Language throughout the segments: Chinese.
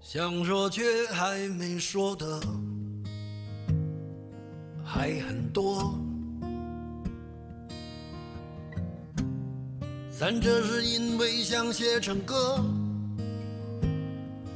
想说却还没说的还很多，咱这是因为想写成歌，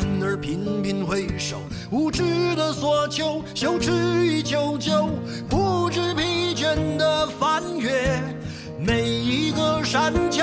然而频频回首，无知的索求，羞耻与求救，不知疲倦的翻越每一个山丘，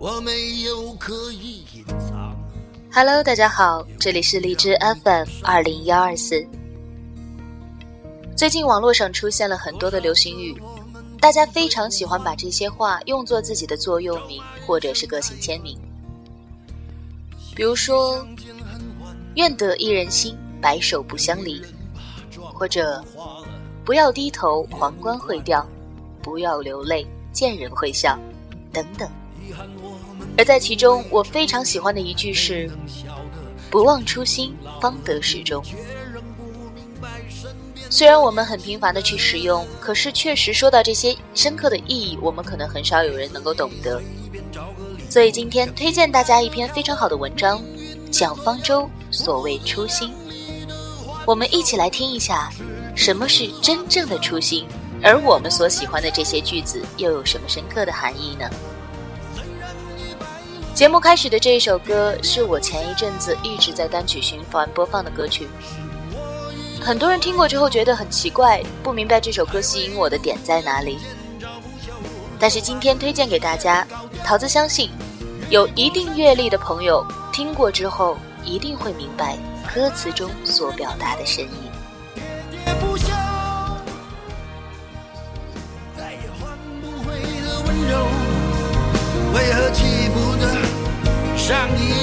我没有刻意隐藏。Hello，大家好，这里是荔枝 FM 二零幺二四。最近网络上出现了很多的流行语，大家非常喜欢把这些话用作自己的座右铭或者是个性签名。比如说，愿得一人心，白首不相离；或者，不要低头，皇冠会掉；不要流泪，见人会笑，等等。而在其中，我非常喜欢的一句是：“不忘初心，方得始终。”虽然我们很频繁的去使用，可是确实说到这些深刻的意义，我们可能很少有人能够懂得。所以今天推荐大家一篇非常好的文章，讲方舟所谓初心。我们一起来听一下，什么是真正的初心，而我们所喜欢的这些句子又有什么深刻的含义呢？节目开始的这一首歌是我前一阵子一直在单曲循环播放的歌曲，很多人听过之后觉得很奇怪，不明白这首歌吸引我的点在哪里。但是今天推荐给大家，桃子相信，有一定阅历的朋友听过之后，一定会明白歌词中所表达的深意。为何记让你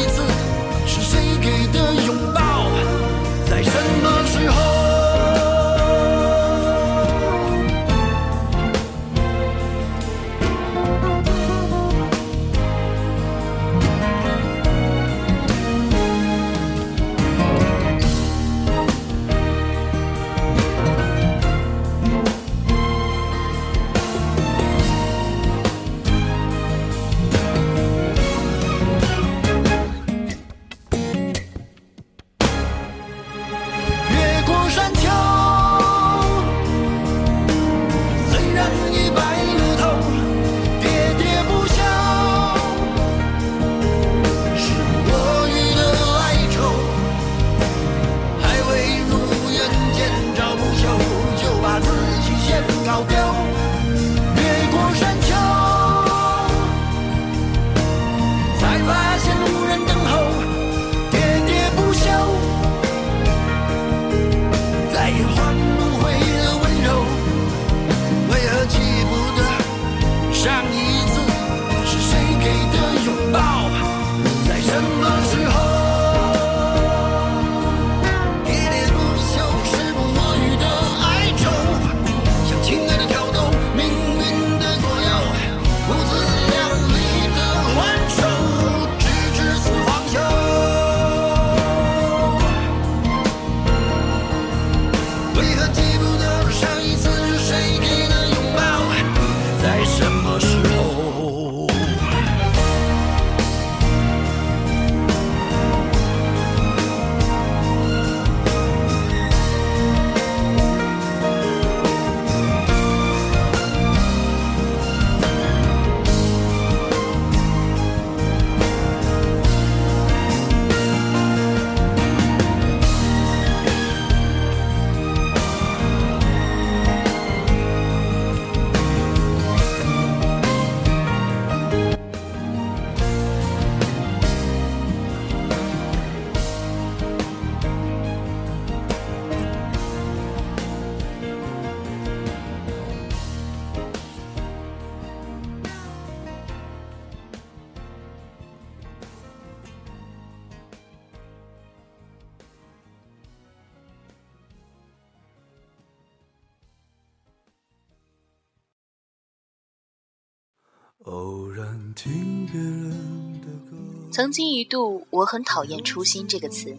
曾经一度，我很讨厌“初心”这个词，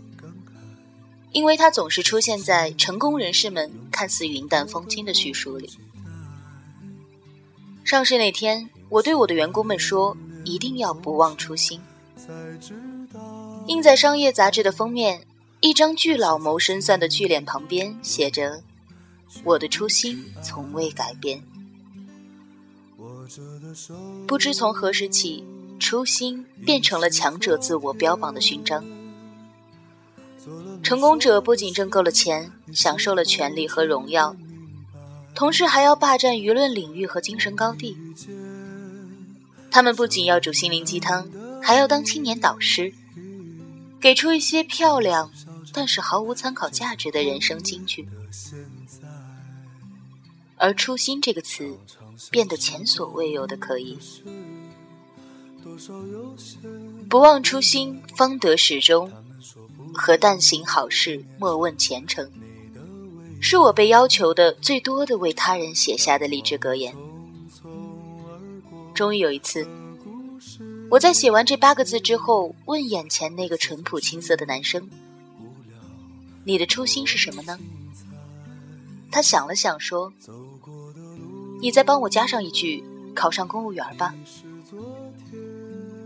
因为它总是出现在成功人士们看似云淡风轻的叙述里。上市那天，我对我的员工们说：“一定要不忘初心。”印在商业杂志的封面，一张巨老谋深算的巨脸旁边写着：“我的初心从未改变。”不知从何时起，初心变成了强者自我标榜的勋章。成功者不仅挣够了钱，享受了权力和荣耀，同时还要霸占舆论领域和精神高地。他们不仅要煮心灵鸡汤，还要当青年导师，给出一些漂亮但是毫无参考价值的人生金句。而“初心”这个词。变得前所未有的可以，不忘初心方得始终，和但行好事莫问前程，是我被要求的最多的为他人写下的励志格言。终于有一次，我在写完这八个字之后，问眼前那个淳朴青涩的男生：“你的初心是什么呢？”他想了想说。你再帮我加上一句“考上公务员吧”，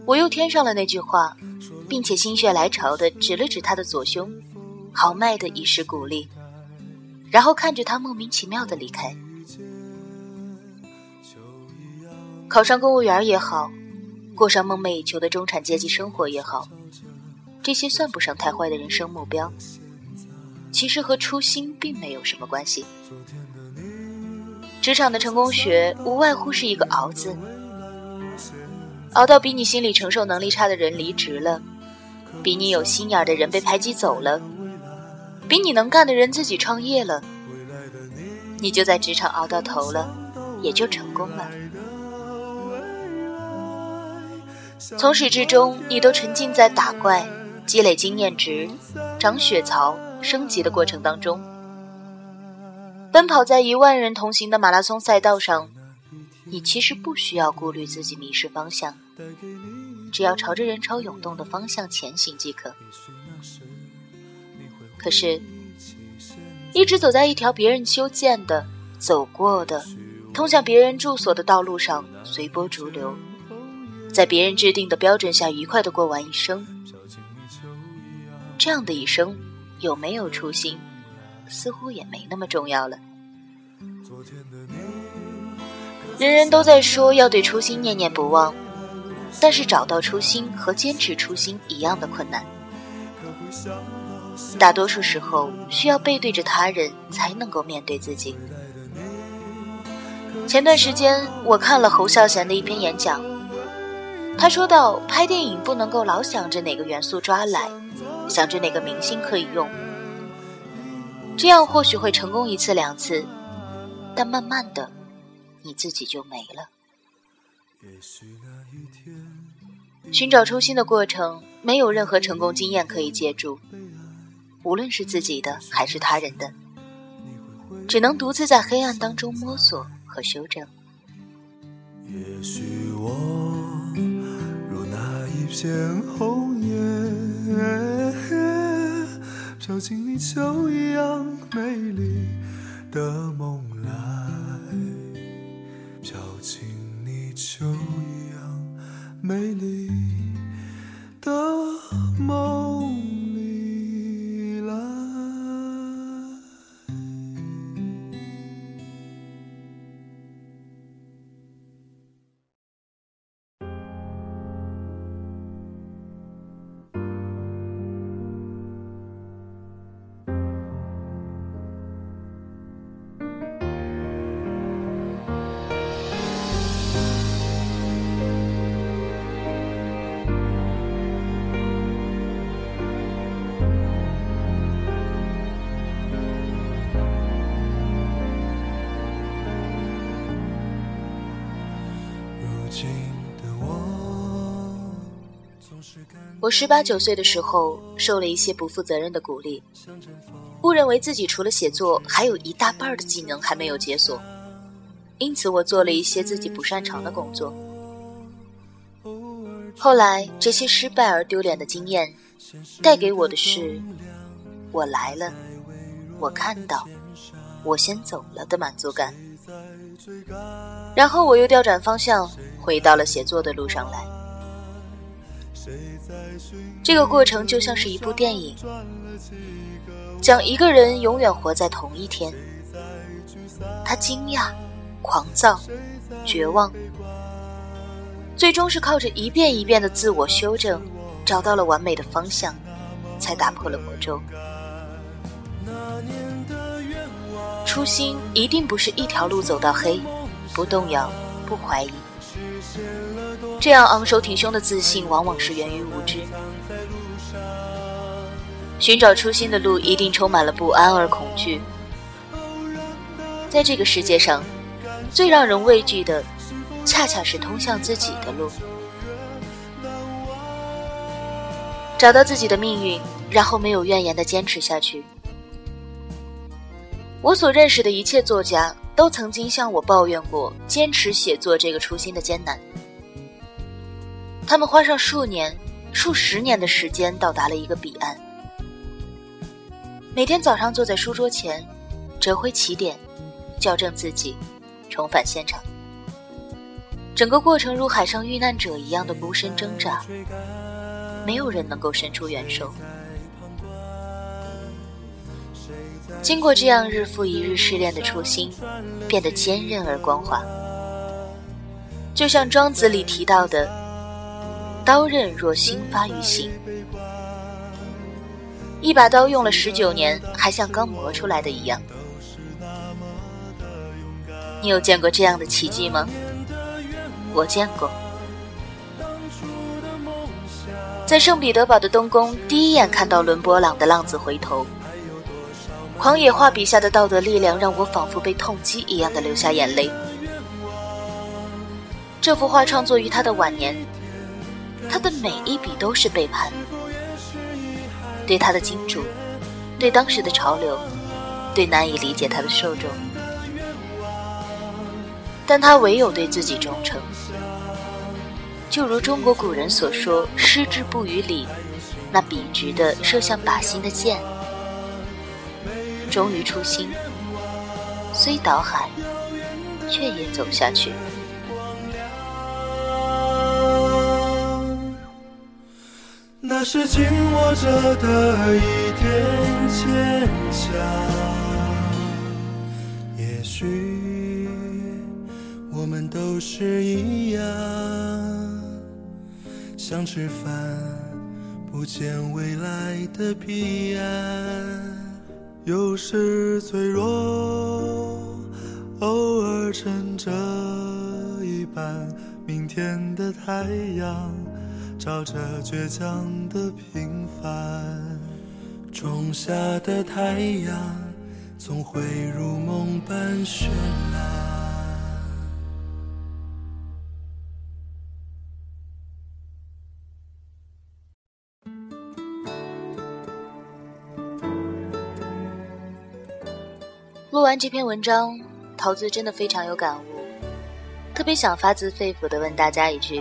我又添上了那句话，并且心血来潮的指了指他的左胸，豪迈的以示鼓励，然后看着他莫名其妙的离开。考上公务员也好，过上梦寐以求的中产阶级生活也好，这些算不上太坏的人生目标，其实和初心并没有什么关系。职场的成功学无外乎是一个“熬”字，熬到比你心理承受能力差的人离职了，比你有心眼的人被排挤走了，比你能干的人自己创业了，你就在职场熬到头了，也就成功了。从始至终，你都沉浸在打怪、积累经验值、长血槽、升级的过程当中。奔跑在一万人同行的马拉松赛道上，你其实不需要顾虑自己迷失方向，只要朝着人潮涌动的方向前行即可。可是，一直走在一条别人修建的、走过的、通向别人住所的道路上，随波逐流，在别人制定的标准下愉快的过完一生，这样的一生有没有初心？似乎也没那么重要了。人人都在说要对初心念念不忘，但是找到初心和坚持初心一样的困难。大多数时候需要背对着他人才能够面对自己。前段时间我看了侯孝贤的一篇演讲，他说到拍电影不能够老想着哪个元素抓来，想着哪个明星可以用。这样或许会成功一次两次，但慢慢的，你自己就没了。寻找初心的过程，没有任何成功经验可以借助，无论是自己的还是他人的，只能独自在黑暗当中摸索和修正。也许我如那一片红叶，飘进你秋一样美丽的梦我十八九岁的时候，受了一些不负责任的鼓励，误认为自己除了写作，还有一大半的技能还没有解锁，因此我做了一些自己不擅长的工作。后来，这些失败而丢脸的经验，带给我的是“我来了，我看到，我先走了”的满足感。然后我又调转方向，回到了写作的路上来。这个过程就像是一部电影，讲一个人永远活在同一天。他惊讶、狂躁、绝望，最终是靠着一遍一遍的自我修正，找到了完美的方向，才打破了魔咒。初心一定不是一条路走到黑，不动摇，不怀疑。这样昂首挺胸的自信，往往是源于无知。寻找初心的路，一定充满了不安而恐惧。在这个世界上，最让人畏惧的，恰恰是通向自己的路。找到自己的命运，然后没有怨言的坚持下去。我所认识的一切作家，都曾经向我抱怨过坚持写作这个初心的艰难。他们花上数年、数十年的时间，到达了一个彼岸。每天早上坐在书桌前，折回起点，校正自己，重返现场。整个过程如海上遇难者一样的孤身挣扎，没有人能够伸出援手。经过这样日复一日试炼的初心，变得坚韧而光滑。就像庄子里提到的：“刀刃若新发于心。”一把刀用了十九年，还像刚磨出来的一样。你有见过这样的奇迹吗？我见过。在圣彼得堡的东宫，第一眼看到伦勃朗的《浪子回头》，狂野画笔下的道德力量让我仿佛被痛击一样的流下眼泪。这幅画创作于他的晚年，他的每一笔都是背叛。对他的金主，对当时的潮流，对难以理解他的受众，但他唯有对自己忠诚。就如中国古人所说：“失之不于理”，那笔直的射向靶心的箭，忠于初心，虽倒海，却也走下去。那是紧握着的一点坚强。也许我们都是一样，想吃饭不见未来的彼岸，有时脆弱，偶尔撑着一半明天的太阳。照着倔强的平凡种下的太阳总会如梦般绚烂录完这篇文章桃子真的非常有感悟特别想发自肺腑的问大家一句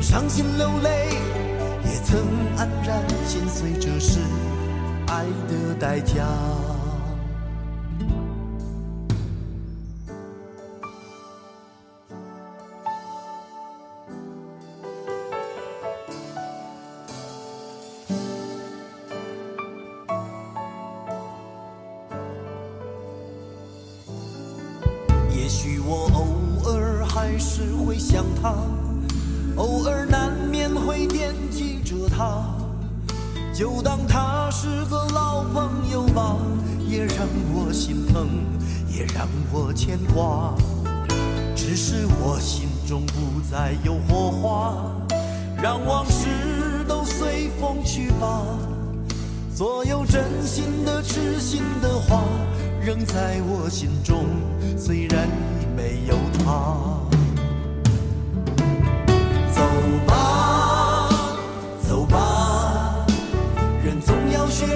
伤心流泪，也曾黯然心碎，这是爱的代价。他，就当他是个老朋友吧，也让我心疼，也让我牵挂。只是我心中不再有火花，让往事都随风去吧。所有真心的、痴心的话，仍在我心中，虽然已没有他。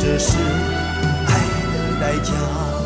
这是爱的代价。